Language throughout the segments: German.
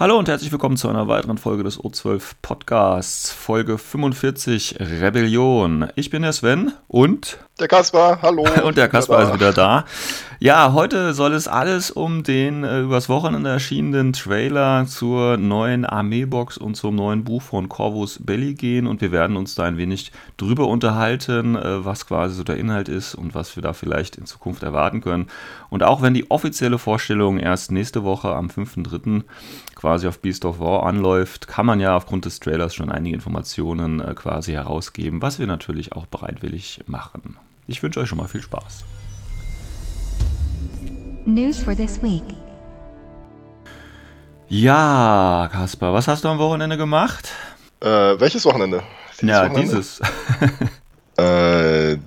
Hallo und herzlich willkommen zu einer weiteren Folge des O12 Podcasts, Folge 45 Rebellion. Ich bin der Sven und der Kaspar, hallo. Und der Kaspar ist wieder da. Ja, heute soll es alles um den äh, übers Wochenende erschienenen Trailer zur neuen Armeebox und zum neuen Buch von Corvus Belli gehen und wir werden uns da ein wenig drüber unterhalten, äh, was quasi so der Inhalt ist und was wir da vielleicht in Zukunft erwarten können. Und auch wenn die offizielle Vorstellung erst nächste Woche am 5.3. quasi auf Beast of War anläuft, kann man ja aufgrund des Trailers schon einige Informationen äh, quasi herausgeben, was wir natürlich auch bereitwillig machen. Ich wünsche euch schon mal viel Spaß. News for this week. Ja, Kaspar, was hast du am Wochenende gemacht? Äh, welches Wochenende? Dieses ja, Wochenende? dieses. äh,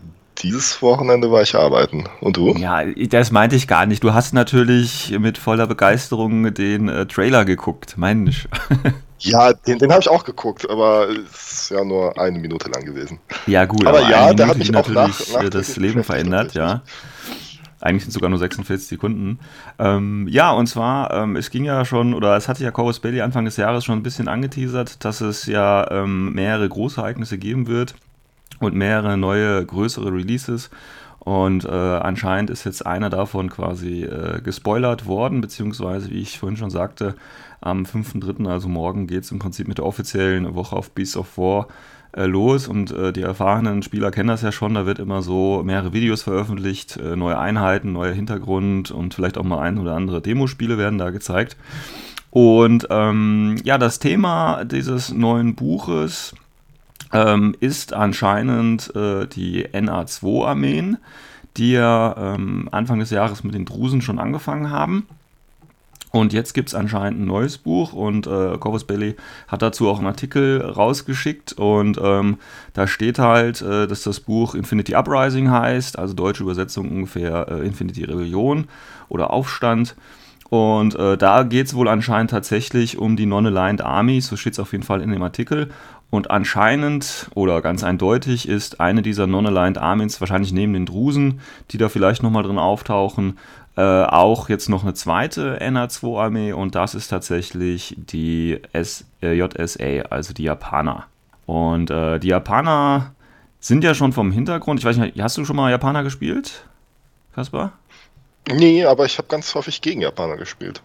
dieses Wochenende war ich arbeiten. Und du? Ja, das meinte ich gar nicht. Du hast natürlich mit voller Begeisterung den äh, Trailer geguckt, Mensch. Ja, den, den habe ich auch geguckt, aber es ist ja nur eine Minute lang gewesen. Ja, gut, aber, aber ja, der hat mich natürlich auch nach, das Leben verändert, ja. Eigentlich sind es sogar nur 46 Sekunden. Ähm, ja, und zwar, ähm, es ging ja schon, oder es hatte ja Corvus Belli Anfang des Jahres schon ein bisschen angeteasert, dass es ja ähm, mehrere große Ereignisse geben wird und mehrere neue, größere Releases. Und äh, anscheinend ist jetzt einer davon quasi äh, gespoilert worden, beziehungsweise, wie ich vorhin schon sagte, am 5.3., also morgen, geht es im Prinzip mit der offiziellen Woche auf Beast of War äh, los. Und äh, die erfahrenen Spieler kennen das ja schon, da wird immer so mehrere Videos veröffentlicht, äh, neue Einheiten, neuer Hintergrund und vielleicht auch mal ein oder andere Demospiele werden da gezeigt. Und ähm, ja, das Thema dieses neuen Buches ähm, ist anscheinend äh, die NA2-Armeen, die ja ähm, Anfang des Jahres mit den Drusen schon angefangen haben. Und jetzt gibt es anscheinend ein neues Buch und äh, Corvus Belli hat dazu auch einen Artikel rausgeschickt und ähm, da steht halt, äh, dass das Buch Infinity Uprising heißt, also deutsche Übersetzung ungefähr äh, Infinity Rebellion oder Aufstand. Und äh, da geht es wohl anscheinend tatsächlich um die Non-Aligned Armies, so steht es auf jeden Fall in dem Artikel. Und anscheinend oder ganz eindeutig ist eine dieser Non-Aligned Armies, wahrscheinlich neben den Drusen, die da vielleicht nochmal drin auftauchen, äh, auch jetzt noch eine zweite NA2-Armee und das ist tatsächlich die S äh, JSA, also die Japaner. Und äh, die Japaner sind ja schon vom Hintergrund, ich weiß nicht, hast du schon mal Japaner gespielt, Kaspar? Nee, aber ich habe ganz häufig gegen Japaner gespielt.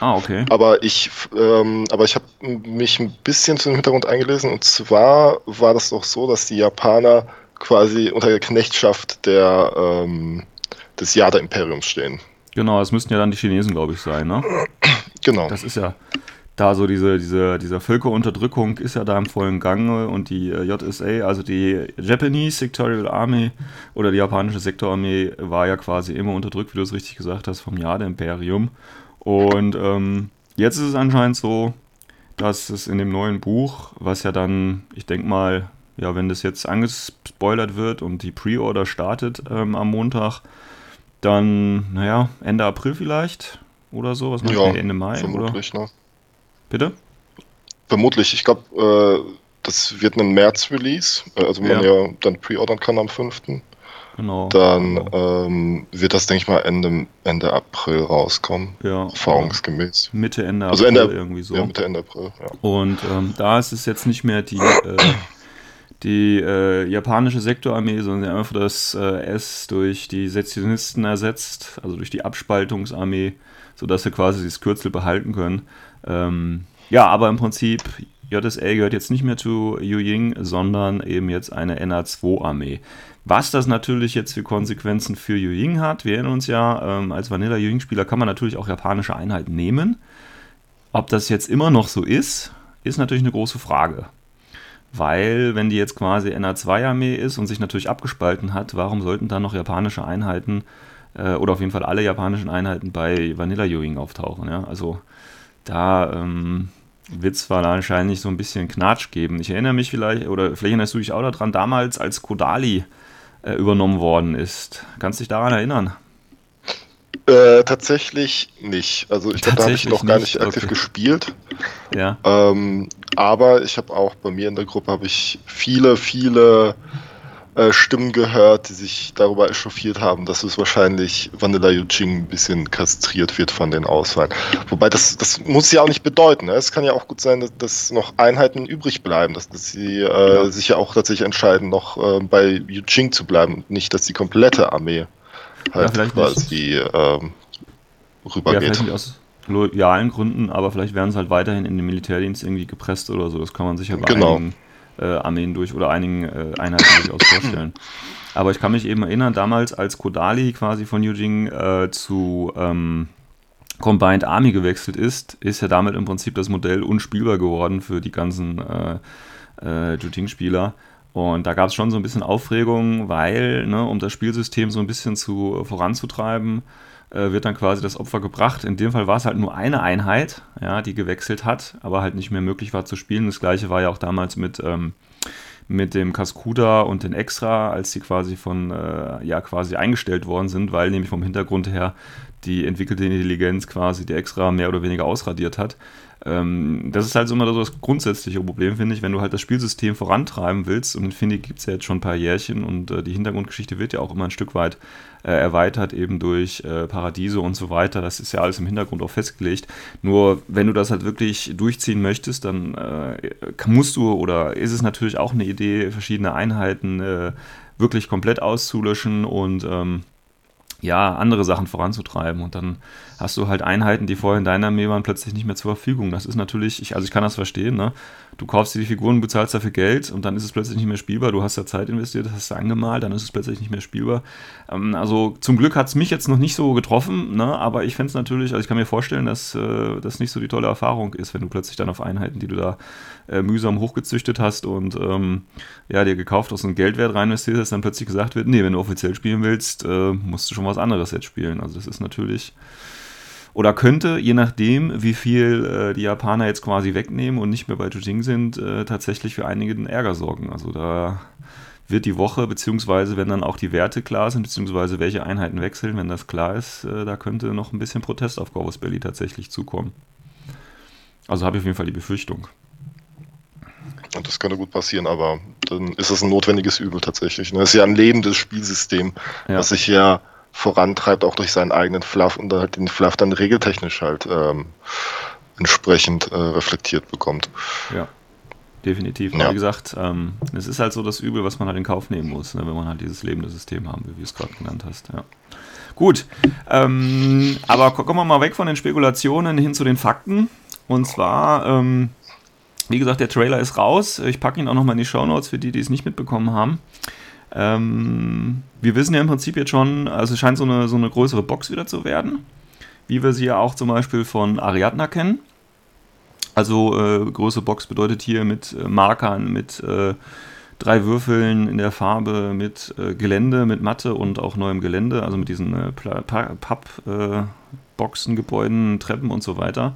Ah, okay. Aber ich, ähm, aber ich habe mich ein bisschen zu dem Hintergrund eingelesen und zwar war das doch so, dass die Japaner quasi unter der Knechtschaft der, ähm, des Jada-Imperiums stehen. Genau, es müssten ja dann die Chinesen, glaube ich, sein, ne? Genau. Das ist ja da so diese, diese, diese Völkerunterdrückung ist ja da im vollen Gange und die äh, JSA, also die Japanese Sectorial Army oder die japanische Sektorarmee war ja quasi immer unterdrückt, wie du es richtig gesagt hast, vom Jade-Imperium. Und ähm, jetzt ist es anscheinend so, dass es in dem neuen Buch, was ja dann, ich denke mal, ja, wenn das jetzt angespoilert wird und die Pre-Order startet ähm, am Montag, dann, naja, Ende April vielleicht oder so, was meinst ja, Ende Mai? Vermutlich, oder? ne? Bitte? Vermutlich. Ich glaube, äh, das wird ein März-Release. Äh, also wenn ja. man ja dann pre-ordern kann am 5. Genau. Dann genau. Ähm, wird das, denke ich mal, Ende, Ende April rauskommen. Ja. Erfahrungsgemäß. Mitte, Ende April also Ende, irgendwie so. Ja, Mitte, Ende April, ja. Und ähm, da ist es jetzt nicht mehr die, äh, die äh, japanische Sektorarmee, sondern einfach das äh, S durch die Sezessionisten ersetzt, also durch die Abspaltungsarmee, sodass sie quasi das Kürzel behalten können. Ähm, ja, aber im Prinzip, JSA gehört jetzt nicht mehr zu Yu Ying, sondern eben jetzt eine NA2-Armee. Was das natürlich jetzt für Konsequenzen für Yu Ying hat, wir erinnern uns ja, ähm, als Vanilla Yu Ying-Spieler kann man natürlich auch japanische Einheiten nehmen. Ob das jetzt immer noch so ist, ist natürlich eine große Frage. Weil, wenn die jetzt quasi NA2-Armee ist und sich natürlich abgespalten hat, warum sollten da noch japanische Einheiten äh, oder auf jeden Fall alle japanischen Einheiten bei Vanilla Yu Ying auftauchen? Ja? Also da ähm, wird es wahrscheinlich so ein bisschen Knatsch geben. Ich erinnere mich vielleicht, oder vielleicht erinnerst du dich auch daran, damals als Kodali äh, übernommen worden ist. Kannst du dich daran erinnern? Äh, tatsächlich nicht. Also ich glaube, da habe ich noch gar nicht aktiv okay. gespielt. Ja. Ähm, aber ich habe auch bei mir in der Gruppe habe ich viele, viele äh, Stimmen gehört, die sich darüber echauffiert haben, dass es wahrscheinlich Vanilla Yuching ein bisschen kastriert wird von den Auswahlen. Wobei das, das muss ja auch nicht bedeuten. Ne? Es kann ja auch gut sein, dass, dass noch Einheiten übrig bleiben, dass, dass sie äh, ja. sich ja auch tatsächlich entscheiden, noch äh, bei Yuching zu bleiben und nicht, dass die komplette Armee halt ja, quasi ähm, rübergeht. Ja, aus loyalen Gründen, aber vielleicht werden sie halt weiterhin in den Militärdienst irgendwie gepresst oder so. Das kann man sicher bei genau. Äh, Armeen durch oder einigen äh, Einheiten durchaus vorstellen. Aber ich kann mich eben erinnern, damals als Kodali quasi von Yujing äh, zu ähm, Combined Army gewechselt ist, ist ja damit im Prinzip das Modell unspielbar geworden für die ganzen äh, äh, Yujing-Spieler. Und da gab es schon so ein bisschen Aufregung, weil, ne, um das Spielsystem so ein bisschen zu voranzutreiben, äh, wird dann quasi das Opfer gebracht. In dem Fall war es halt nur eine Einheit, ja, die gewechselt hat, aber halt nicht mehr möglich war zu spielen. Das gleiche war ja auch damals mit, ähm, mit dem Cascuda und den Extra, als die quasi von, äh, ja, quasi eingestellt worden sind, weil nämlich vom Hintergrund her die entwickelte Intelligenz quasi die Extra mehr oder weniger ausradiert hat. Ähm, das ist halt so immer so das grundsätzliche Problem, finde ich, wenn du halt das Spielsystem vorantreiben willst. Und finde gibt es ja jetzt schon ein paar Jährchen und äh, die Hintergrundgeschichte wird ja auch immer ein Stück weit äh, erweitert, eben durch äh, Paradiese und so weiter. Das ist ja alles im Hintergrund auch festgelegt. Nur wenn du das halt wirklich durchziehen möchtest, dann äh, musst du oder ist es natürlich auch eine Idee, verschiedene Einheiten äh, wirklich komplett auszulöschen und ähm, ja, andere Sachen voranzutreiben. Und dann hast du halt Einheiten, die vorher in deiner Armee waren, plötzlich nicht mehr zur Verfügung. Das ist natürlich, ich, also ich kann das verstehen, ne? Du kaufst dir die Figuren, bezahlst dafür Geld und dann ist es plötzlich nicht mehr spielbar. Du hast ja Zeit investiert, hast du angemalt, dann ist es plötzlich nicht mehr spielbar. Ähm, also zum Glück hat es mich jetzt noch nicht so getroffen, ne? aber ich fände es natürlich, also ich kann mir vorstellen, dass äh, das nicht so die tolle Erfahrung ist, wenn du plötzlich dann auf Einheiten, die du da äh, mühsam hochgezüchtet hast und ähm, ja, dir gekauft hast und Geldwert rein investiert hast, dann plötzlich gesagt wird, nee, wenn du offiziell spielen willst, äh, musst du schon was anderes jetzt spielen. Also das ist natürlich oder könnte, je nachdem, wie viel äh, die Japaner jetzt quasi wegnehmen und nicht mehr bei Jujing sind, äh, tatsächlich für einigen Ärger sorgen. Also da wird die Woche, beziehungsweise wenn dann auch die Werte klar sind, beziehungsweise welche Einheiten wechseln, wenn das klar ist, äh, da könnte noch ein bisschen Protest auf Corvus Belly tatsächlich zukommen. Also habe ich auf jeden Fall die Befürchtung. Und das könnte gut passieren, aber dann ist es ein notwendiges Übel tatsächlich. Ne? Das ist ja ein lebendes Spielsystem, ja. was sich ja vorantreibt, auch durch seinen eigenen Fluff und dann halt den Fluff dann regeltechnisch halt ähm, entsprechend äh, reflektiert bekommt. Ja, definitiv. Ja. Wie gesagt, ähm, es ist halt so das Übel, was man halt in Kauf nehmen muss, ne, wenn man halt dieses lebende System haben will, wie du es gerade genannt hast. Ja. Gut, ähm, aber kommen wir mal weg von den Spekulationen hin zu den Fakten. Und zwar, ähm, wie gesagt, der Trailer ist raus. Ich packe ihn auch nochmal in die Show Notes für die, die es nicht mitbekommen haben. Ähm, wir wissen ja im Prinzip jetzt schon, also es scheint so eine, so eine größere Box wieder zu werden, wie wir sie ja auch zum Beispiel von Ariadna kennen. Also äh, große Box bedeutet hier mit äh, Markern, mit äh, drei Würfeln in der Farbe, mit äh, Gelände, mit Matte und auch neuem Gelände, also mit diesen äh, Pappboxen, Gebäuden, Treppen und so weiter.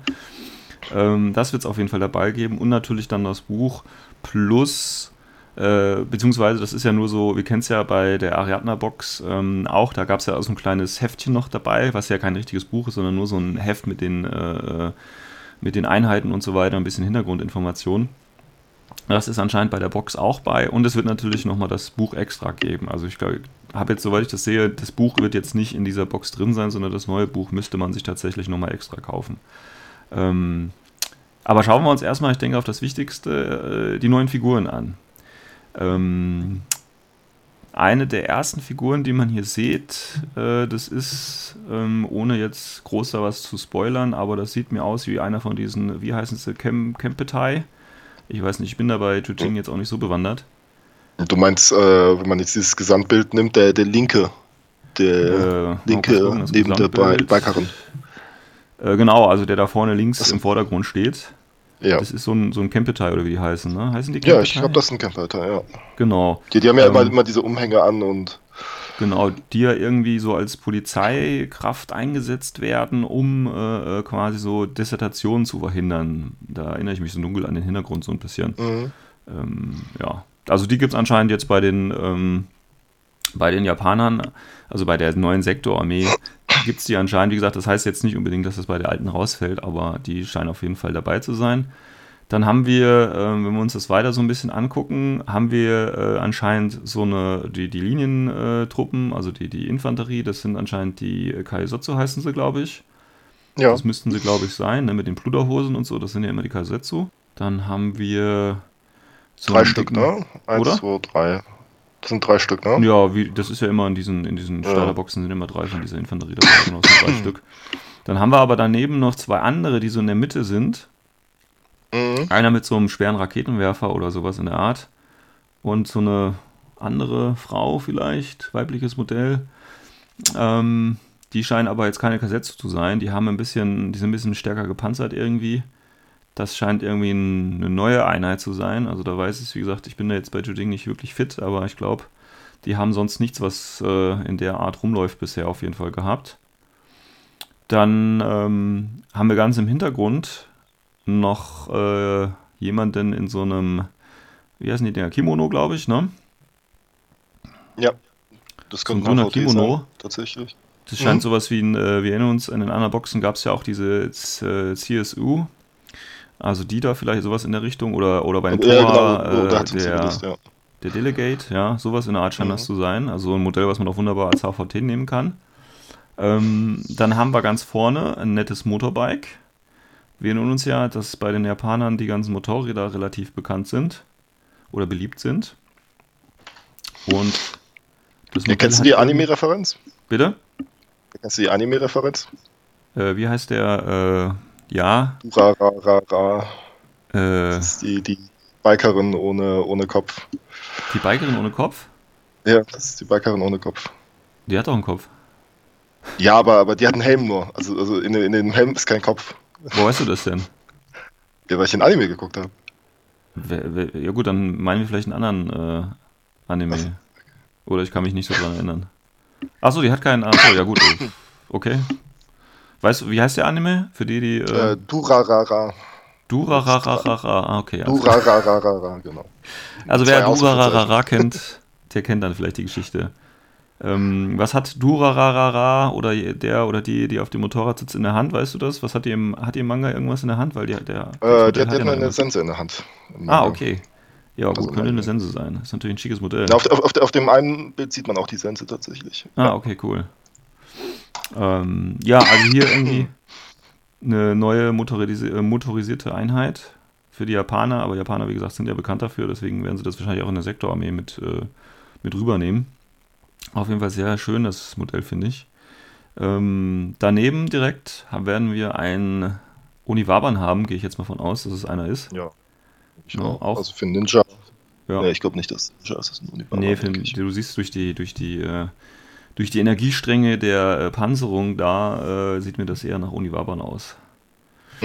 Ähm, das wird es auf jeden Fall dabei geben und natürlich dann das Buch plus äh, beziehungsweise, das ist ja nur so, wir kennen es ja bei der Ariadna-Box ähm, auch, da gab es ja auch so ein kleines Heftchen noch dabei, was ja kein richtiges Buch ist, sondern nur so ein Heft mit den, äh, mit den Einheiten und so weiter, ein bisschen Hintergrundinformationen. Das ist anscheinend bei der Box auch bei und es wird natürlich nochmal das Buch extra geben. Also ich glaube, habe jetzt, soweit ich das sehe, das Buch wird jetzt nicht in dieser Box drin sein, sondern das neue Buch müsste man sich tatsächlich nochmal extra kaufen. Ähm, aber schauen wir uns erstmal, ich denke, auf das Wichtigste, äh, die neuen Figuren an. Ähm, eine der ersten Figuren, die man hier sieht, äh, das ist, ähm, ohne jetzt groß da was zu spoilern, aber das sieht mir aus wie einer von diesen, wie heißen sie, Kem Kempetai? Ich weiß nicht, ich bin da bei Jujing jetzt auch nicht so bewandert. Du meinst, äh, wenn man jetzt dieses Gesamtbild nimmt, der, der linke, der äh, linke neben der Beikarin. Äh, genau, also der da vorne links das im Vordergrund steht. Ja. Das ist so ein, so ein Campetai oder wie die heißen, ne? Heißen die Campetai? Ja, ich glaube, das ist ein Campetai, ja. Genau. Die, die haben ja ähm, immer, immer diese Umhänge an und. Genau, die ja irgendwie so als Polizeikraft eingesetzt werden, um äh, äh, quasi so Dissertationen zu verhindern. Da erinnere ich mich so dunkel an den Hintergrund so ein bisschen. Mhm. Ähm, ja, also die gibt es anscheinend jetzt bei den, ähm, bei den Japanern, also bei der neuen Sektorarmee, gibt es die anscheinend. Wie gesagt, das heißt jetzt nicht unbedingt, dass das bei der alten rausfällt, aber die scheinen auf jeden Fall dabei zu sein. Dann haben wir, äh, wenn wir uns das weiter so ein bisschen angucken, haben wir äh, anscheinend so eine, die, die Linientruppen, also die, die Infanterie, das sind anscheinend die Kaisetsu heißen sie, glaube ich. Ja. Das müssten sie, glaube ich, sein, ne, mit den Pluderhosen und so, das sind ja immer die Kaisetsu. Dann haben wir so drei Stück, ne? Eins, oder? zwei, drei. Das sind drei Stück, ne? Ja, wie, das ist ja immer in diesen, in diesen Starterboxen sind immer drei von dieser Infanterie dabei, genau, sind drei Stück. Dann haben wir aber daneben noch zwei andere, die so in der Mitte sind. Mhm. Einer mit so einem schweren Raketenwerfer oder sowas in der Art. Und so eine andere Frau vielleicht, weibliches Modell. Ähm, die scheinen aber jetzt keine Kassetze zu sein. Die haben ein bisschen, die sind ein bisschen stärker gepanzert irgendwie. Das scheint irgendwie ein, eine neue Einheit zu sein. Also da weiß ich, wie gesagt, ich bin da jetzt bei Juding nicht wirklich fit, aber ich glaube, die haben sonst nichts, was äh, in der Art rumläuft bisher auf jeden Fall gehabt. Dann ähm, haben wir ganz im Hintergrund noch äh, jemanden in so einem, wie heißen die Dinger, Kimono, glaube ich, ne? Ja, das kommt so ein Kimono. Sein, tatsächlich. Das scheint mhm. sowas wie ein, äh, wir erinnern uns, in den anderen Boxen gab es ja auch diese äh, CSU, also die da vielleicht sowas in der Richtung oder, oder bei ja, Tora, genau. oh, äh, der, ja. der Delegate, ja, sowas in der Art scheint mhm. das zu sein. Also ein Modell, was man auch wunderbar als HVT nehmen kann. Ähm, dann haben wir ganz vorne ein nettes Motorbike. Wir erinnern uns ja, dass bei den Japanern die ganzen Motorräder relativ bekannt sind oder beliebt sind. Und das ja, kennst du die Anime-Referenz? Bitte? Kennst du die Anime-Referenz? Äh, wie heißt der? Äh, ja. Ra, ra, ra, ra. Äh, das ist die, die Bikerin ohne, ohne Kopf. Die Bikerin ohne Kopf? Ja, das ist die Bikerin ohne Kopf. Die hat doch einen Kopf. Ja, aber, aber die hat einen Helm nur. Also, also in, in dem Helm ist kein Kopf. Wo weißt du das denn? Ja, weil ich ein Anime geguckt habe. Ja gut, dann meinen wir vielleicht einen anderen äh, Anime. Also, Oder ich kann mich nicht so dran erinnern. Achso, die hat keinen. Achso, ja gut. Okay. Weißt du, wie heißt der Anime? Für die, die. Äh, äh Durarara. Durarararara, ah, okay. Durarararara, genau. Also wer Durararara kennt, der kennt dann vielleicht die Geschichte. Ähm, was hat Durararara oder der oder die, die auf dem Motorrad sitzt, in der Hand? Weißt du das? Was hat die im, hat die im Manga irgendwas in der Hand? Weil die, der, äh, die hat, hat eine Sense in der Hand. Ah, okay. Ja, gut, also könnte eine Sense sein. Ist natürlich ein schickes Modell. Auf, auf, auf, dem einen Bild sieht man auch die Sense tatsächlich. Ah, okay, cool. Ähm, ja, also hier irgendwie eine neue motorisi äh, motorisierte Einheit für die Japaner, aber Japaner, wie gesagt, sind ja bekannt dafür, deswegen werden sie das wahrscheinlich auch in der Sektorarmee mit, äh, mit rübernehmen. Auf jeden Fall sehr schön, das Modell, finde ich. Ähm, daneben direkt werden wir einen Uniwaban haben, gehe ich jetzt mal von aus, dass es einer ist. Ja. Ich ja, auch. Also für Ninja. Ja. Nee, ich glaube nicht, dass Ninja ist, das ein Uniwaban. Nee, für, du siehst durch die, durch die äh, durch die Energiestränge der äh, Panzerung, da äh, sieht mir das eher nach Uniwaban aus.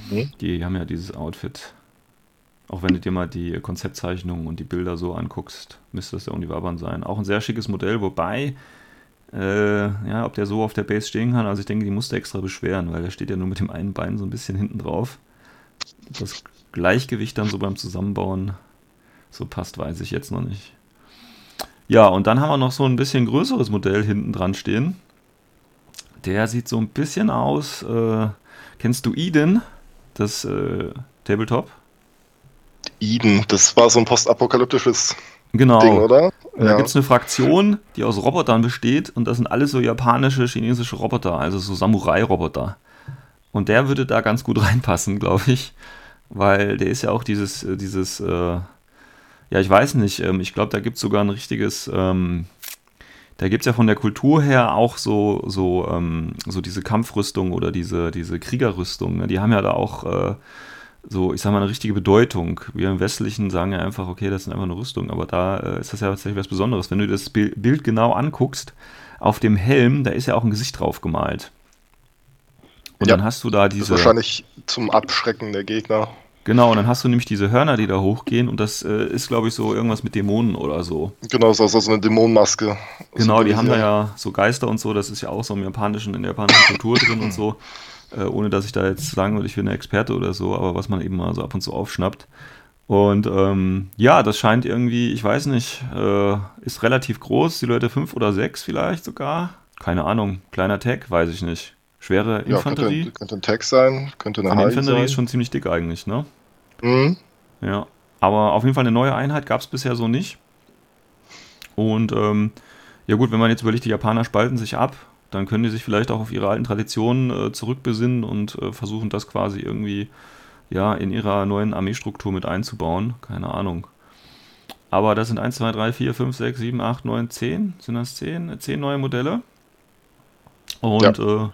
Mhm. Die haben ja dieses Outfit. Auch wenn du dir mal die Konzeptzeichnungen und die Bilder so anguckst, müsste das der Uniwaban sein. Auch ein sehr schickes Modell, wobei, äh, ja, ob der so auf der Base stehen kann, also ich denke, die musste extra beschweren, weil der steht ja nur mit dem einen Bein so ein bisschen hinten drauf. Das Gleichgewicht dann so beim Zusammenbauen so passt, weiß ich jetzt noch nicht. Ja, und dann haben wir noch so ein bisschen größeres Modell hinten dran stehen. Der sieht so ein bisschen aus. Äh, kennst du Eden, das äh, Tabletop? Eden, das war so ein postapokalyptisches genau. Ding, oder? Ja. Da gibt es eine Fraktion, die aus Robotern besteht und das sind alles so japanische, chinesische Roboter, also so Samurai-Roboter. Und der würde da ganz gut reinpassen, glaube ich, weil der ist ja auch dieses, äh, dieses äh, ja, ich weiß nicht. Ähm, ich glaube, da gibt es sogar ein richtiges. Ähm, da gibt es ja von der Kultur her auch so, so, ähm, so diese Kampfrüstung oder diese, diese Kriegerrüstung. Ne? Die haben ja da auch äh, so, ich sag mal, eine richtige Bedeutung. Wir im Westlichen sagen ja einfach, okay, das ist einfach eine Rüstung, aber da äh, ist das ja tatsächlich was Besonderes. Wenn du das Bild genau anguckst, auf dem Helm, da ist ja auch ein Gesicht drauf gemalt. Und ja, dann hast du da diese. Das ist wahrscheinlich zum Abschrecken der Gegner. Genau, und dann hast du nämlich diese Hörner, die da hochgehen und das äh, ist, glaube ich, so irgendwas mit Dämonen oder so. Genau, so, so eine Dämonenmaske. Genau, die haben da ja so Geister und so, das ist ja auch so im japanischen, in der japanischen Kultur drin und so. Äh, ohne dass ich da jetzt sagen würde, ich bin ein Experte oder so, aber was man eben mal so ab und zu aufschnappt. Und ähm, ja, das scheint irgendwie, ich weiß nicht, äh, ist relativ groß, die Leute fünf oder sechs vielleicht sogar. keine Ahnung, kleiner Tag, weiß ich nicht. Schwere Infanterie. Ja, könnte, könnte ein Tag sein, könnte eine HI Infanterie sein. ist schon ziemlich dick eigentlich, ne? Mhm. Ja. Aber auf jeden Fall eine neue Einheit gab es bisher so nicht. Und ähm, ja gut, wenn man jetzt überlegt, die Japaner spalten sich ab, dann können die sich vielleicht auch auf ihre alten Traditionen äh, zurückbesinnen und äh, versuchen das quasi irgendwie ja in ihrer neuen Armeestruktur mit einzubauen. Keine Ahnung. Aber das sind 1, 2, 3, 4, 5, 6, 7, 8, 9, 10. Sind das 10? 10 neue Modelle. Und äh,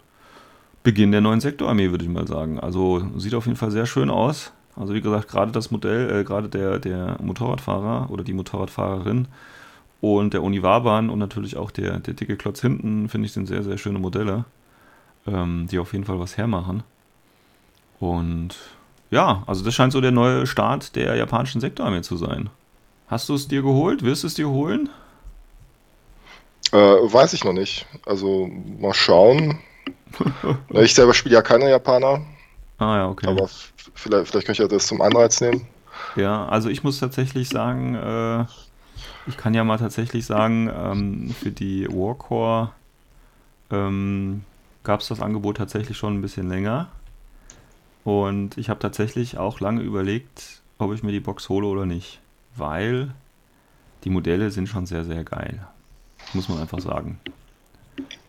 Beginn der neuen Sektorarmee, würde ich mal sagen. Also sieht auf jeden Fall sehr schön aus. Also wie gesagt, gerade das Modell, äh, gerade der, der Motorradfahrer oder die Motorradfahrerin und der Uniwarbahn und natürlich auch der, der dicke Klotz hinten, finde ich, sind sehr, sehr schöne Modelle, ähm, die auf jeden Fall was hermachen. Und ja, also das scheint so der neue Start der japanischen Sektorarmee zu sein. Hast du es dir geholt? Wirst du es dir holen? Äh, weiß ich noch nicht. Also mal schauen. Ich selber spiele ja keine Japaner, Ah ja, okay. aber vielleicht, vielleicht könnte ich ja das zum Anreiz nehmen. Ja, also ich muss tatsächlich sagen, äh, ich kann ja mal tatsächlich sagen, ähm, für die Warcore ähm, gab es das Angebot tatsächlich schon ein bisschen länger. Und ich habe tatsächlich auch lange überlegt, ob ich mir die Box hole oder nicht. Weil die Modelle sind schon sehr, sehr geil. Muss man einfach sagen.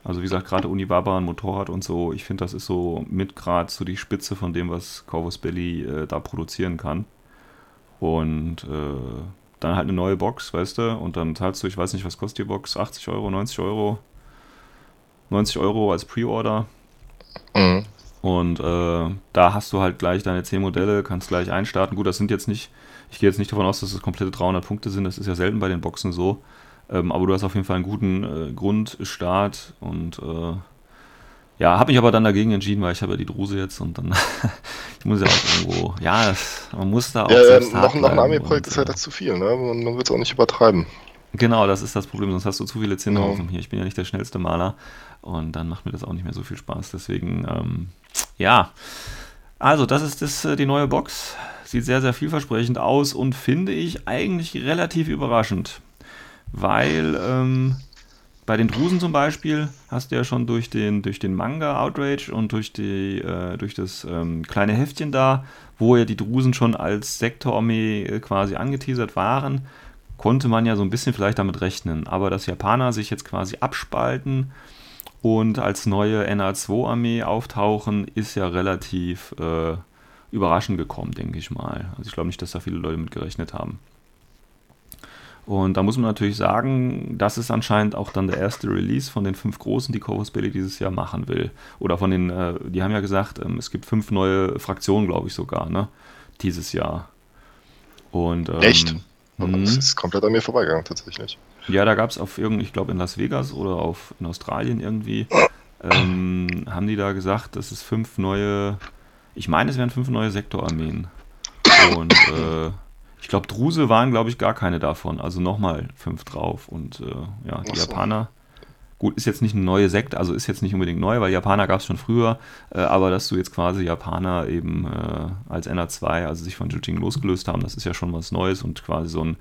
Also wie gesagt, gerade Unibaba, ein Motorrad und so, ich finde, das ist so mit gerade so die Spitze von dem, was Corvus Belly äh, da produzieren kann. Und äh, dann halt eine neue Box, weißt du, und dann zahlst du, ich weiß nicht, was kostet die Box, 80 Euro, 90 Euro, 90 Euro als Pre-Order. Mhm. Und äh, da hast du halt gleich deine 10 Modelle, kannst gleich einstarten. Gut, das sind jetzt nicht, ich gehe jetzt nicht davon aus, dass das komplette 300 Punkte sind, das ist ja selten bei den Boxen so. Ähm, aber du hast auf jeden Fall einen guten äh, Grundstart und äh, ja, habe mich aber dann dagegen entschieden, weil ich habe ja die Druse jetzt und dann ich muss ja auch irgendwo, ja, man muss da auch Ja, selbst noch, hart noch ein und, ist halt äh, dazu viel, ne? Man, man wird es auch nicht übertreiben. Genau, das ist das Problem, sonst hast du zu viele Zinnhaufen Ja. hier. Ich bin ja nicht der schnellste Maler und dann macht mir das auch nicht mehr so viel Spaß. Deswegen, ähm, ja. Also, das ist das, äh, die neue Box. Sieht sehr, sehr vielversprechend aus und finde ich eigentlich relativ überraschend. Weil ähm, bei den Drusen zum Beispiel hast du ja schon durch den, durch den Manga Outrage und durch, die, äh, durch das ähm, kleine Heftchen da, wo ja die Drusen schon als Sektorarmee äh, quasi angeteasert waren, konnte man ja so ein bisschen vielleicht damit rechnen. Aber dass Japaner sich jetzt quasi abspalten und als neue NA2-Armee auftauchen, ist ja relativ äh, überraschend gekommen, denke ich mal. Also ich glaube nicht, dass da viele Leute mit gerechnet haben. Und da muss man natürlich sagen, das ist anscheinend auch dann der erste Release von den fünf großen, die Corvus Belli dieses Jahr machen will. Oder von den, äh, die haben ja gesagt, ähm, es gibt fünf neue Fraktionen, glaube ich sogar, ne? Dieses Jahr. Und, ähm, Echt? mhm. Das ist komplett an mir vorbeigegangen, tatsächlich. Ja, da gab es auf irgend, ich glaube in Las Vegas oder auf in Australien irgendwie, ähm, haben die da gesagt, dass es fünf neue, ich meine, es wären fünf neue Sektorarmeen. Und äh, ich glaube, Druse waren, glaube ich, gar keine davon. Also nochmal fünf drauf. Und äh, ja, die so. Japaner, gut, ist jetzt nicht eine neue Sekte, also ist jetzt nicht unbedingt neu, weil Japaner gab es schon früher, äh, aber dass du jetzt quasi Japaner eben äh, als NA2, also sich von Jujing losgelöst haben, das ist ja schon was Neues und quasi so ein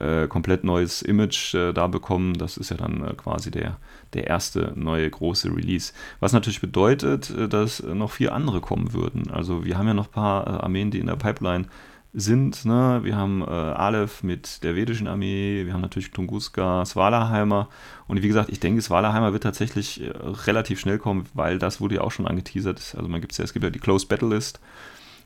äh, komplett neues Image äh, da bekommen. Das ist ja dann äh, quasi der, der erste neue große Release. Was natürlich bedeutet, äh, dass noch vier andere kommen würden. Also wir haben ja noch ein paar äh, Armeen, die in der Pipeline sind. Ne? Wir haben äh, Aleph mit der vedischen Armee, wir haben natürlich Tunguska, Svalaheimer. Und wie gesagt, ich denke, Svalaheimer wird tatsächlich äh, relativ schnell kommen, weil das wurde ja auch schon angeteasert. Also man gibt's ja, es gibt ja die Close Battle List,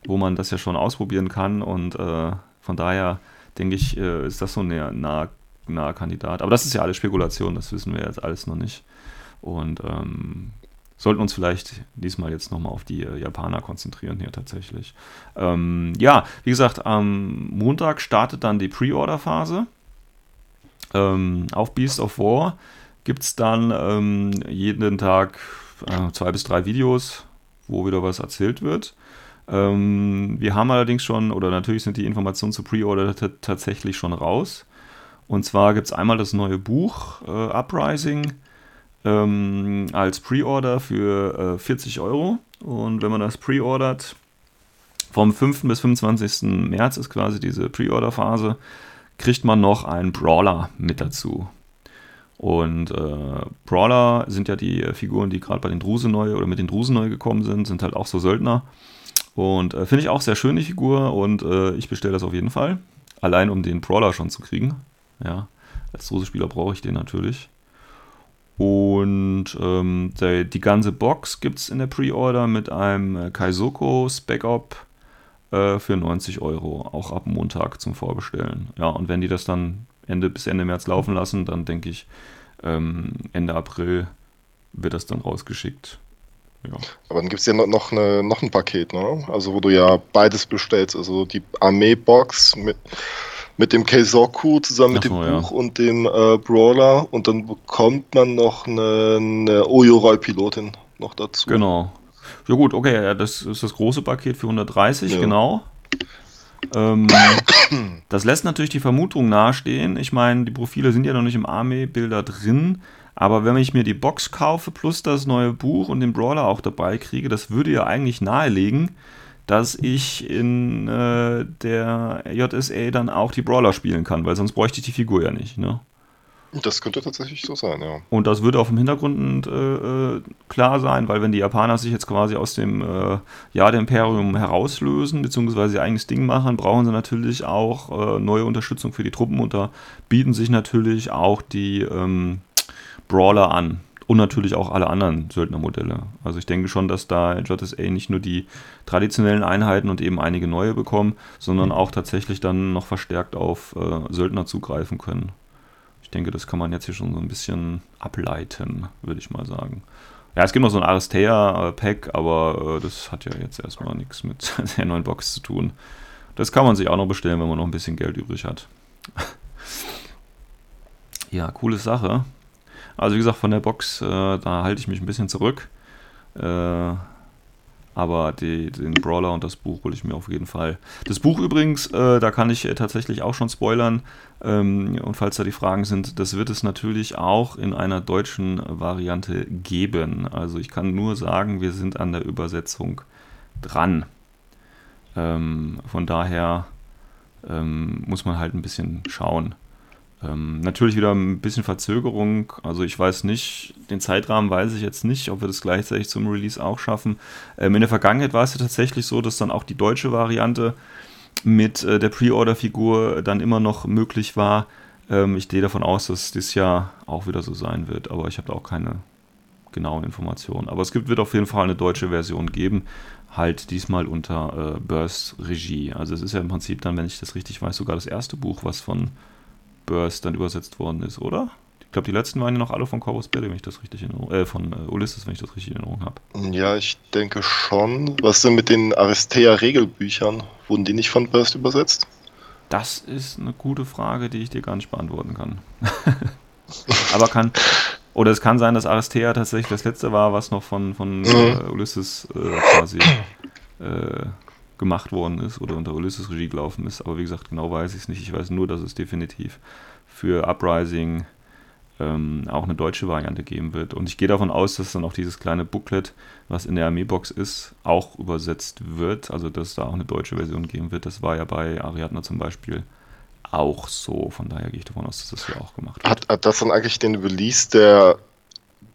wo man das ja schon ausprobieren kann. Und äh, von daher denke ich, äh, ist das so ein nah, nah, naher Kandidat. Aber das ist ja alles Spekulation, das wissen wir jetzt alles noch nicht. Und ähm, sollten uns vielleicht diesmal jetzt nochmal auf die äh, Japaner konzentrieren hier tatsächlich. Ähm, ja, wie gesagt, am Montag startet dann die Pre-Order-Phase. Ähm, auf Beast of War gibt es dann ähm, jeden Tag äh, zwei bis drei Videos, wo wieder was erzählt wird. Ähm, wir haben allerdings schon, oder natürlich sind die Informationen zu Pre-Order tatsächlich schon raus. Und zwar gibt es einmal das neue Buch äh, Uprising ähm, als Pre-Order für äh, 40 Euro. Und wenn man das pre-ordert, vom 5. bis 25. März ist quasi diese Pre-Order-Phase, kriegt man noch einen Brawler mit dazu. Und äh, Brawler sind ja die Figuren, die gerade bei den Druse neu oder mit den Drusen neu gekommen sind, sind halt auch so Söldner. Und äh, finde ich auch sehr schön, die Figur. Und äh, ich bestelle das auf jeden Fall. Allein um den Brawler schon zu kriegen. Ja, als Druse-Spieler brauche ich den natürlich. Und ähm, die, die, ganze Box gibt es in der Pre-Order mit einem äh, Kaisoko Spec Op äh, für 90 Euro. Auch ab Montag zum Vorbestellen. Ja, und wenn die das dann Ende bis Ende März laufen lassen, dann denke ich, ähm, Ende April wird das dann rausgeschickt. Ja. Aber dann gibt es ja noch, noch, eine, noch ein Paket, ne? Also wo du ja beides bestellst. Also die Armee-Box mit, mit dem Keizoku zusammen mit so, dem Buch ja. und dem äh, Brawler und dann bekommt man noch eine, eine Oyo-Roll-Pilotin noch dazu. Genau. Ja gut, okay, das ist das große Paket für 130, ja. genau. Ähm, das lässt natürlich die Vermutung nahestehen. Ich meine, die Profile sind ja noch nicht im Armee-Bilder drin. Aber wenn ich mir die Box kaufe plus das neue Buch und den Brawler auch dabei kriege, das würde ja eigentlich nahelegen, dass ich in äh, der JSA dann auch die Brawler spielen kann, weil sonst bräuchte ich die Figur ja nicht. Ne? Das könnte tatsächlich so sein, ja. Und das würde auf dem Hintergrund äh, äh, klar sein, weil wenn die Japaner sich jetzt quasi aus dem äh, Jahr der Imperium herauslösen, beziehungsweise ihr eigenes Ding machen, brauchen sie natürlich auch äh, neue Unterstützung für die Truppen und da bieten sich natürlich auch die ähm, Brawler an. Und natürlich auch alle anderen Söldnermodelle. Also ich denke schon, dass da JSA nicht nur die traditionellen Einheiten und eben einige neue bekommen, sondern auch tatsächlich dann noch verstärkt auf äh, Söldner zugreifen können denke, das kann man jetzt hier schon so ein bisschen ableiten, würde ich mal sagen. Ja, es gibt noch so ein Aristea-Pack, aber äh, das hat ja jetzt erstmal nichts mit der neuen Box zu tun. Das kann man sich auch noch bestellen, wenn man noch ein bisschen Geld übrig hat. ja, coole Sache. Also wie gesagt, von der Box, äh, da halte ich mich ein bisschen zurück. Äh, aber die, den Brawler und das Buch hole ich mir auf jeden Fall. Das Buch übrigens, äh, da kann ich äh, tatsächlich auch schon spoilern. Ähm, und falls da die Fragen sind, das wird es natürlich auch in einer deutschen Variante geben. Also ich kann nur sagen, wir sind an der Übersetzung dran. Ähm, von daher ähm, muss man halt ein bisschen schauen. Ähm, natürlich wieder ein bisschen Verzögerung. Also ich weiß nicht, den Zeitrahmen weiß ich jetzt nicht, ob wir das gleichzeitig zum Release auch schaffen. Ähm, in der Vergangenheit war es ja tatsächlich so, dass dann auch die deutsche Variante mit äh, der Pre-Order-Figur dann immer noch möglich war. Ähm, ich gehe davon aus, dass das Jahr auch wieder so sein wird, aber ich habe da auch keine genauen Informationen. Aber es gibt, wird auf jeden Fall eine deutsche Version geben, halt diesmal unter äh, Burst Regie. Also es ist ja im Prinzip dann, wenn ich das richtig weiß, sogar das erste Buch, was von Burst dann übersetzt worden ist, oder? Ich glaube, die letzten waren ja noch alle von Corvus Belli, wenn ich das richtig in Erinnerung, äh, von äh, Ulysses, wenn ich das richtig in Erinnerung habe. Ja, ich denke schon. Was denn mit den Aristea-Regelbüchern? Wurden die nicht von Burst übersetzt? Das ist eine gute Frage, die ich dir gar nicht beantworten kann. Aber kann, oder es kann sein, dass Aristea tatsächlich das letzte war, was noch von, von mhm. äh, Ulysses äh, quasi äh, gemacht worden ist oder unter Ulysses Regie gelaufen ist. Aber wie gesagt, genau weiß ich es nicht. Ich weiß nur, dass es definitiv für Uprising ähm, auch eine deutsche Variante geben wird. Und ich gehe davon aus, dass dann auch dieses kleine Booklet, was in der Armeebox ist, auch übersetzt wird. Also dass da auch eine deutsche Version geben wird. Das war ja bei Ariadna zum Beispiel auch so. Von daher gehe ich davon aus, dass das hier auch gemacht wird. Hat, hat das dann eigentlich den Release der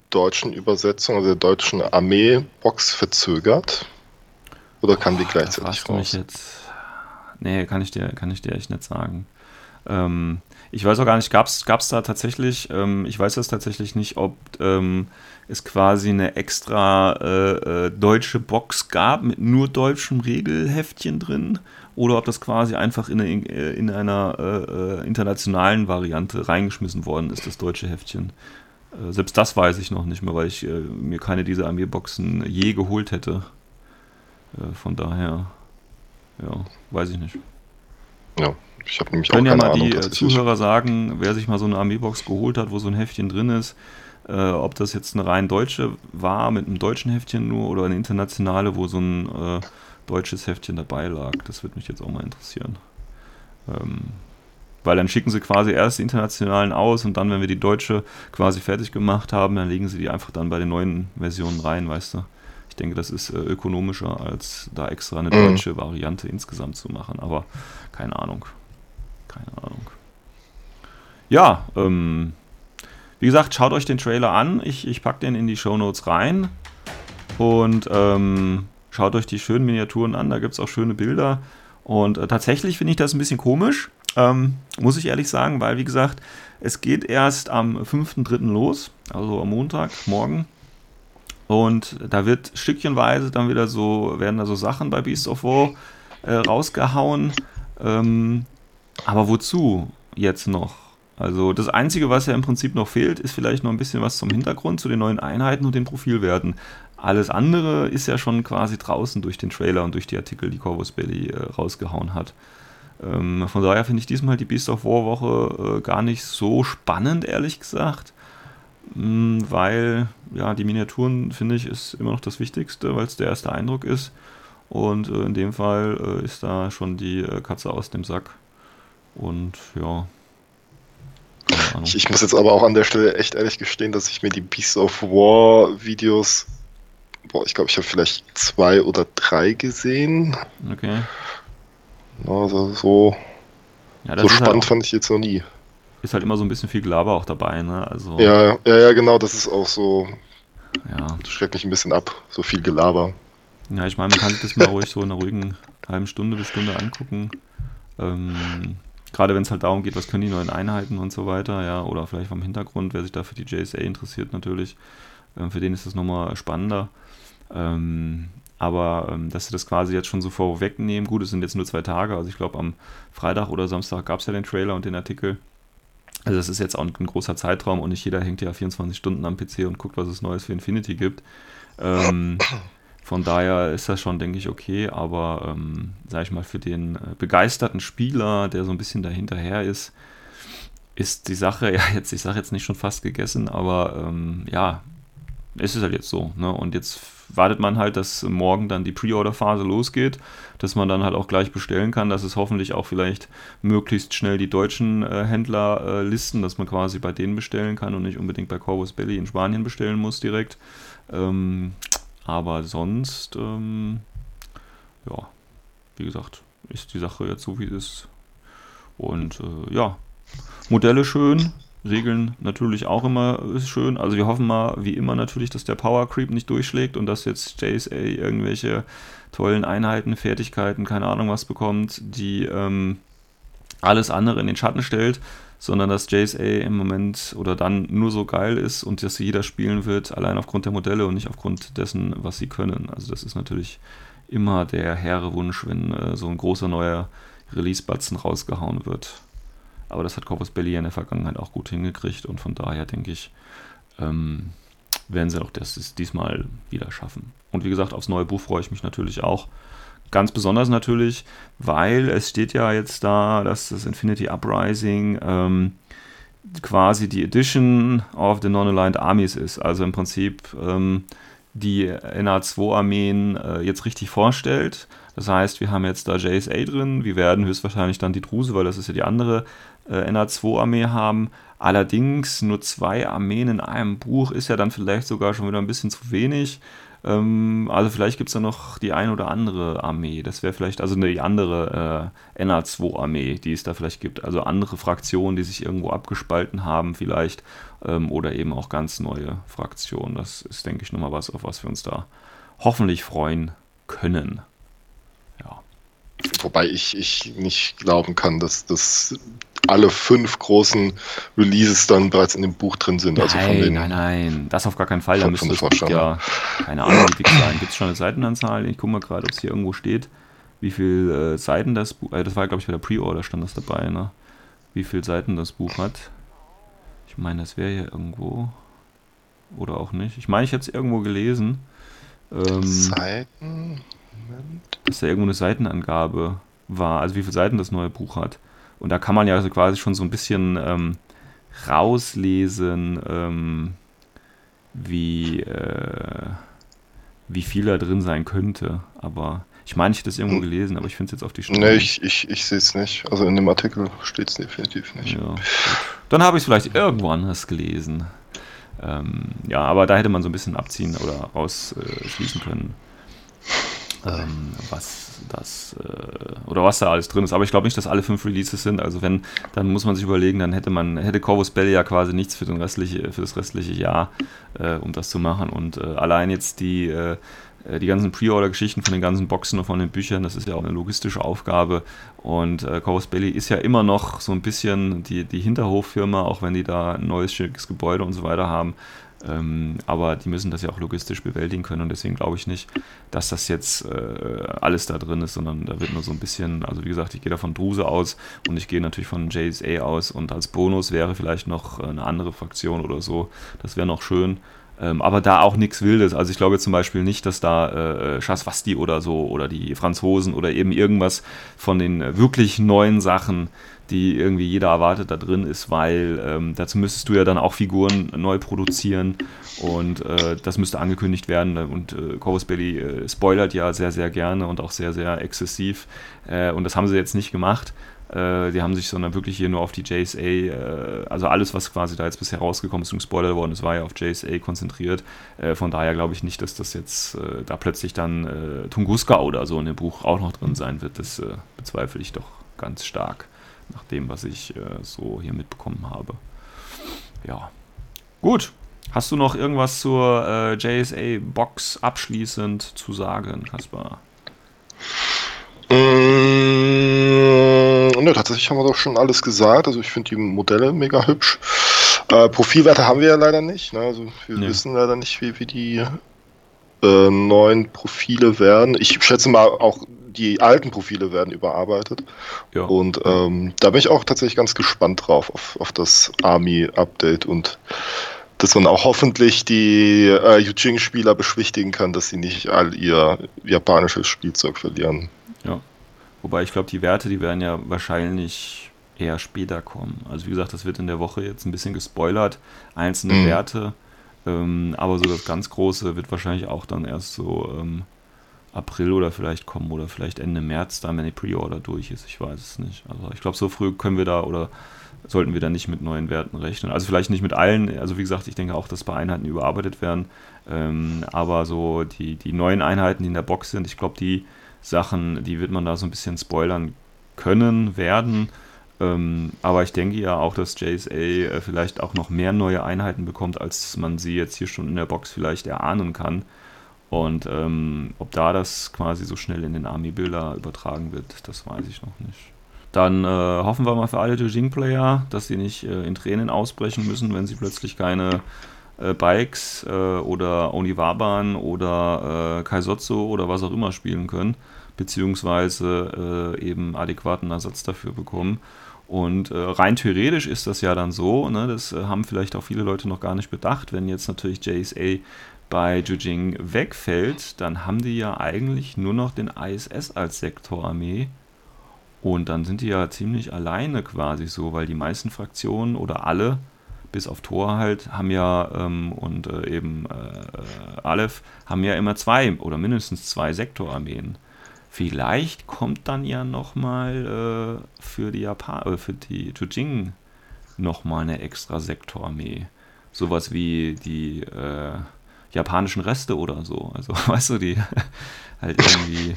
deutschen Übersetzung, also der deutschen Armeebox verzögert? Oder kann die gleichzeitig raus? Mich jetzt, nee, kann ich dir, kann ich dir echt nicht sagen. Ähm, ich weiß auch gar nicht, gab es da tatsächlich, ähm, ich weiß das tatsächlich nicht, ob ähm, es quasi eine extra äh, äh, deutsche Box gab mit nur deutschem Regelheftchen drin oder ob das quasi einfach in, eine, in einer äh, äh, internationalen Variante reingeschmissen worden ist, das deutsche Heftchen. Äh, selbst das weiß ich noch nicht mehr, weil ich äh, mir keine dieser Armeeboxen je geholt hätte. Äh, von daher, ja, weiß ich nicht. Ja, ich habe nämlich Können auch keine ja mal Ahnung, die äh, Zuhörer sagen, wer sich mal so eine Armeebox geholt hat, wo so ein Heftchen drin ist, äh, ob das jetzt eine rein deutsche war mit einem deutschen Heftchen nur oder eine internationale, wo so ein äh, deutsches Heftchen dabei lag. Das würde mich jetzt auch mal interessieren. Ähm, weil dann schicken sie quasi erst die internationalen aus und dann, wenn wir die deutsche quasi fertig gemacht haben, dann legen sie die einfach dann bei den neuen Versionen rein, weißt du denke, das ist äh, ökonomischer, als da extra eine mhm. deutsche Variante insgesamt zu machen. Aber keine Ahnung. Keine Ahnung. Ja, ähm, wie gesagt, schaut euch den Trailer an. Ich, ich packe den in die Show Notes rein. Und ähm, schaut euch die schönen Miniaturen an. Da gibt es auch schöne Bilder. Und äh, tatsächlich finde ich das ein bisschen komisch, ähm, muss ich ehrlich sagen, weil, wie gesagt, es geht erst am 5.3. los, also am Montag, morgen. Und da wird stückchenweise dann wieder so, werden da so Sachen bei Beast of War äh, rausgehauen. Ähm, aber wozu jetzt noch? Also das Einzige, was ja im Prinzip noch fehlt, ist vielleicht noch ein bisschen was zum Hintergrund, zu den neuen Einheiten und den Profilwerten. Alles andere ist ja schon quasi draußen durch den Trailer und durch die Artikel, die Corvus Belly äh, rausgehauen hat. Ähm, von daher finde ich diesmal die Beast of War Woche äh, gar nicht so spannend, ehrlich gesagt. Mm, weil, ja, die Miniaturen, finde ich, ist immer noch das Wichtigste, weil es der erste Eindruck ist. Und äh, in dem Fall äh, ist da schon die äh, Katze aus dem Sack. Und ja. Ich, ich, muss jetzt aber auch an der Stelle echt ehrlich gestehen, dass ich mir die Beast of War Videos, boah, ich glaube, ich habe vielleicht zwei oder drei gesehen. Okay. Also so, ja, so spannend halt fand ich jetzt noch nie. Ist halt immer so ein bisschen viel Gelaber auch dabei, ne? Also, ja, ja, ja, genau, das ist auch so. Ja. Das schreckt mich ein bisschen ab, so viel Gelaber. Ja, ich meine, man kann sich das mal ruhig so in einer ruhigen halben Stunde bis Stunde angucken. Ähm, Gerade wenn es halt darum geht, was können die neuen Einheiten und so weiter, ja, oder vielleicht vom Hintergrund, wer sich da für die JSA interessiert natürlich, ähm, für den ist das nochmal spannender. Ähm, aber ähm, dass sie das quasi jetzt schon so vorwegnehmen, gut, es sind jetzt nur zwei Tage, also ich glaube am Freitag oder Samstag gab es ja den Trailer und den Artikel. Also das ist jetzt auch ein großer Zeitraum und nicht jeder hängt ja 24 Stunden am PC und guckt, was es Neues für Infinity gibt. Ähm, von daher ist das schon, denke ich, okay, aber ähm, sage ich mal, für den äh, begeisterten Spieler, der so ein bisschen dahinterher ist, ist die Sache, ja, jetzt, ich sage jetzt nicht schon fast gegessen, aber ähm, ja, es ist halt jetzt so. Ne? Und jetzt wartet man halt, dass morgen dann die Pre-Order-Phase losgeht, dass man dann halt auch gleich bestellen kann, dass es hoffentlich auch vielleicht möglichst schnell die deutschen äh, Händler äh, listen, dass man quasi bei denen bestellen kann und nicht unbedingt bei Corvus Belly in Spanien bestellen muss direkt. Ähm, aber sonst, ähm, ja, wie gesagt, ist die Sache jetzt so, wie es ist. Und äh, ja, Modelle schön, Regeln natürlich auch immer ist schön. Also wir hoffen mal, wie immer natürlich, dass der Power Creep nicht durchschlägt und dass jetzt JSA irgendwelche tollen Einheiten, Fertigkeiten, keine Ahnung was bekommt, die ähm, alles andere in den Schatten stellt sondern dass JSA im Moment oder dann nur so geil ist und dass jeder spielen wird, allein aufgrund der Modelle und nicht aufgrund dessen, was sie können. Also das ist natürlich immer der hehre Wunsch, wenn äh, so ein großer neuer Release-Batzen rausgehauen wird. Aber das hat Corpus Belli in der Vergangenheit auch gut hingekriegt und von daher denke ich, ähm, werden sie auch das diesmal wieder schaffen. Und wie gesagt, aufs neue Buch freue ich mich natürlich auch. Ganz besonders natürlich, weil es steht ja jetzt da, dass das Infinity Uprising ähm, quasi die Edition of the Non-Aligned Armies ist. Also im Prinzip ähm, die NA2-Armeen äh, jetzt richtig vorstellt. Das heißt, wir haben jetzt da JSA drin. Wir werden höchstwahrscheinlich dann die Druse, weil das ist ja die andere äh, NA2-Armee haben. Allerdings nur zwei Armeen in einem Buch ist ja dann vielleicht sogar schon wieder ein bisschen zu wenig. Ähm, also vielleicht gibt es da noch die ein oder andere Armee. Das wäre vielleicht, also eine andere äh, NA2-Armee, die es da vielleicht gibt. Also andere Fraktionen, die sich irgendwo abgespalten haben vielleicht. Ähm, oder eben auch ganz neue Fraktionen. Das ist, denke ich, nochmal was, auf was wir uns da hoffentlich freuen können. Wobei ich, ich nicht glauben kann, dass das alle fünf großen Releases dann bereits in dem Buch drin sind. Nein, also von den, nein, nein, das auf gar keinen Fall. Da müsste es ja, keine Ahnung, wie dick sein. Gibt es schon eine Seitenanzahl? Ich gucke mal gerade, ob es hier irgendwo steht, wie viele äh, Seiten das Buch, äh, das war glaube ich bei der Pre-Order stand das dabei, ne? Wie viele Seiten das Buch hat. Ich meine, das wäre hier irgendwo. Oder auch nicht. Ich meine, ich hätte es irgendwo gelesen. Ähm, Seiten? Moment. Dass da irgendwo eine Seitenangabe war, also wie viele Seiten das neue Buch hat. Und da kann man ja also quasi schon so ein bisschen ähm, rauslesen, ähm, wie, äh, wie viel da drin sein könnte. Aber ich meine, ich hätte es irgendwo hm. gelesen, aber ich finde es jetzt auf die Stelle. Nee, ich, ich, ich sehe es nicht. Also in dem Artikel steht es definitiv nicht. Ja, Dann habe ich es vielleicht irgendwo anders gelesen. Ähm, ja, aber da hätte man so ein bisschen abziehen oder rausschließen äh, können. Ähm, was das äh, oder was da alles drin ist. Aber ich glaube nicht, dass alle fünf Releases sind. Also wenn, dann muss man sich überlegen, dann hätte man, hätte Corvus Belly ja quasi nichts für, den restliche, für das restliche Jahr, äh, um das zu machen. Und äh, allein jetzt die, äh, äh, die ganzen Pre-Order-Geschichten von den ganzen Boxen und von den Büchern, das ist ja auch eine logistische Aufgabe. Und äh, Corvus Belly ist ja immer noch so ein bisschen die, die Hinterhoffirma, auch wenn die da ein neues schickes Gebäude und so weiter haben. Ähm, aber die müssen das ja auch logistisch bewältigen können und deswegen glaube ich nicht, dass das jetzt äh, alles da drin ist, sondern da wird nur so ein bisschen, also wie gesagt, ich gehe da von Druse aus und ich gehe natürlich von JSA aus und als Bonus wäre vielleicht noch eine andere Fraktion oder so. Das wäre noch schön. Ähm, aber da auch nichts Wildes. Also ich glaube zum Beispiel nicht, dass da äh, Chasvasti oder so oder die Franzosen oder eben irgendwas von den wirklich neuen Sachen die irgendwie jeder erwartet da drin ist, weil ähm, dazu müsstest du ja dann auch Figuren neu produzieren und äh, das müsste angekündigt werden und äh, Corvus Belly äh, spoilert ja sehr, sehr gerne und auch sehr, sehr exzessiv äh, und das haben sie jetzt nicht gemacht. Äh, die haben sich sondern wirklich hier nur auf die JSA, äh, also alles, was quasi da jetzt bisher rausgekommen ist und gespoilert worden ist, war ja auf JSA konzentriert. Äh, von daher glaube ich nicht, dass das jetzt da plötzlich dann Tunguska oder so in dem Buch auch noch drin sein wird. Das bezweifle ich doch ganz stark nach dem, was ich äh, so hier mitbekommen habe. Ja. Gut. Hast du noch irgendwas zur äh, JSA-Box abschließend zu sagen, Kaspar? Mmh, ne, tatsächlich haben wir doch schon alles gesagt. Also ich finde die Modelle mega hübsch. Äh, Profilwerte haben wir ja leider nicht. Ne? Also wir nee. wissen leider nicht, wie, wie die äh, neuen Profile werden. Ich schätze mal auch die alten Profile werden überarbeitet. Ja. Und ähm, da bin ich auch tatsächlich ganz gespannt drauf, auf, auf das Army-Update und dass man auch hoffentlich die äh, Yujing-Spieler beschwichtigen kann, dass sie nicht all ihr japanisches Spielzeug verlieren. Ja. Wobei ich glaube, die Werte, die werden ja wahrscheinlich eher später kommen. Also wie gesagt, das wird in der Woche jetzt ein bisschen gespoilert, einzelne mhm. Werte. Ähm, aber so das ganz Große wird wahrscheinlich auch dann erst so ähm, April oder vielleicht kommen oder vielleicht Ende März, dann wenn die Pre-Order durch ist. Ich weiß es nicht. Also ich glaube, so früh können wir da oder sollten wir da nicht mit neuen Werten rechnen. Also vielleicht nicht mit allen. Also wie gesagt, ich denke auch, dass bei Einheiten überarbeitet werden. Ähm, aber so die, die neuen Einheiten, die in der Box sind, ich glaube, die Sachen, die wird man da so ein bisschen spoilern können, werden. Ähm, aber ich denke ja auch, dass JSA äh, vielleicht auch noch mehr neue Einheiten bekommt, als man sie jetzt hier schon in der Box vielleicht erahnen kann. Und ähm, ob da das quasi so schnell in den Army-Bilder übertragen wird, das weiß ich noch nicht. Dann äh, hoffen wir mal für alle Dojing-Player, dass sie nicht äh, in Tränen ausbrechen müssen, wenn sie plötzlich keine äh, Bikes äh, oder Oniwaban oder äh, Kaisotsu oder was auch immer spielen können, beziehungsweise äh, eben adäquaten Ersatz dafür bekommen. Und äh, rein theoretisch ist das ja dann so, ne, das haben vielleicht auch viele Leute noch gar nicht bedacht, wenn jetzt natürlich JSA bei Jujing wegfällt, dann haben die ja eigentlich nur noch den ISS als Sektorarmee. Und dann sind die ja ziemlich alleine quasi so, weil die meisten Fraktionen oder alle, bis auf Thor halt, haben ja ähm, und äh, eben äh, Aleph, haben ja immer zwei oder mindestens zwei Sektorarmeen. Vielleicht kommt dann ja nochmal äh, für die Japan äh, für die Jujing nochmal eine extra Sektorarmee. Sowas wie die äh, japanischen Reste oder so. Also, weißt du, die halt irgendwie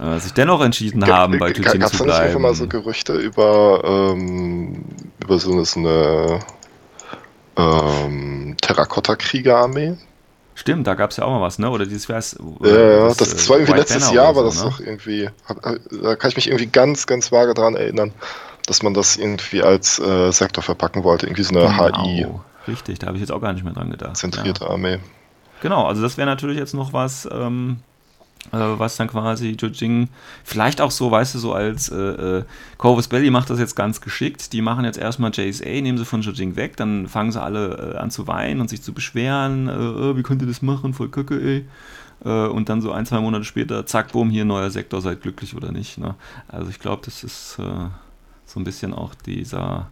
äh, sich dennoch entschieden haben, bei Tuchin zu bleiben. Gab es nicht einfach mal so Gerüchte über, ähm, über so eine, so eine ähm, Terrakotta-Kriegerarmee? Stimmt, da gab es ja auch mal was, ne? Oder dieses Vers. Ja, ja, das, das, war irgendwie letztes Banner Jahr, war das ne? doch irgendwie. Da kann ich mich irgendwie ganz, ganz vage daran erinnern, dass man das irgendwie als äh, Sektor verpacken wollte. Irgendwie so eine genau. HI. Richtig, da habe ich jetzt auch gar nicht mehr dran gedacht. Zentrierte ja. Armee. Genau, also das wäre natürlich jetzt noch was, ähm, äh, was dann quasi Jujing, vielleicht auch so, weißt du, so als äh, äh, Corvus Belly macht das jetzt ganz geschickt. Die machen jetzt erstmal JSA, nehmen sie von Jujing weg, dann fangen sie alle äh, an zu weinen und sich zu beschweren. Äh, äh, wie könnt ihr das machen? Voll Köcke, ey. und dann so ein, zwei Monate später, zack, boom, hier neuer Sektor, seid glücklich oder nicht. Ne? Also ich glaube, das ist so ein bisschen auch dieser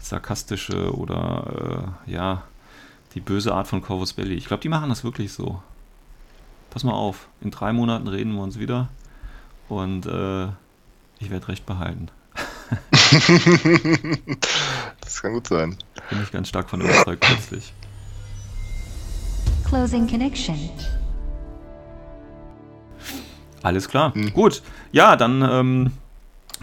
sarkastische oder äh, ja, die böse Art von Corvus Belli. Ich glaube, die machen das wirklich so. Pass mal auf, in drei Monaten reden wir uns wieder und äh, ich werde recht behalten. das kann gut sein. Bin ich ganz stark von überzeugt plötzlich. Closing Connection. Alles klar. Mhm. Gut. Ja, dann ähm,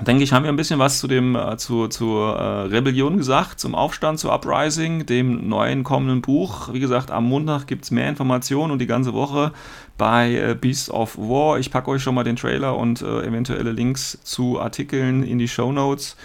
denke ich, haben wir ein bisschen was zu dem, äh, zu, zur äh, Rebellion gesagt, zum Aufstand, zu Uprising, dem neuen kommenden Buch. Wie gesagt, am Montag gibt es mehr Informationen und die ganze Woche bei äh, Beasts of War. Ich packe euch schon mal den Trailer und äh, eventuelle Links zu Artikeln in die Show Notes.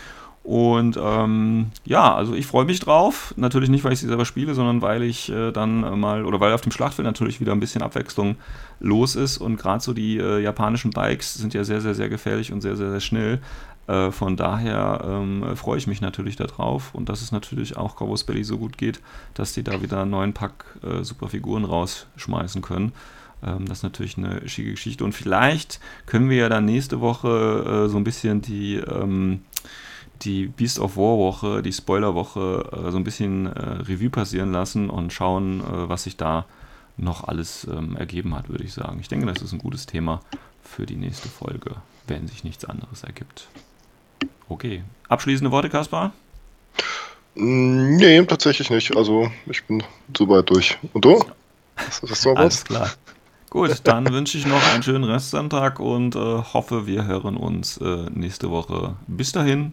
Und ähm, ja, also ich freue mich drauf. Natürlich nicht, weil ich sie selber spiele, sondern weil ich äh, dann mal, oder weil auf dem Schlachtfeld natürlich wieder ein bisschen Abwechslung los ist. Und gerade so die äh, japanischen Bikes sind ja sehr, sehr, sehr gefährlich und sehr, sehr, sehr schnell. Äh, von daher ähm, freue ich mich natürlich darauf und dass es natürlich auch Corvus Belly so gut geht, dass die da wieder einen neuen Pack äh, super Figuren rausschmeißen können. Ähm, das ist natürlich eine schicke Geschichte. Und vielleicht können wir ja dann nächste Woche äh, so ein bisschen die. Ähm, die Beast of War Woche, die Spoiler Woche äh, so ein bisschen äh, Revue passieren lassen und schauen, äh, was sich da noch alles ähm, ergeben hat, würde ich sagen. Ich denke, das ist ein gutes Thema für die nächste Folge, wenn sich nichts anderes ergibt. Okay. Abschließende Worte, Kaspar? Mm, nee, tatsächlich nicht. Also ich bin so weit durch. Und du? Hast, hast du Alles klar. Gut, dann wünsche ich noch einen schönen Restsonntag und äh, hoffe, wir hören uns äh, nächste Woche. Bis dahin.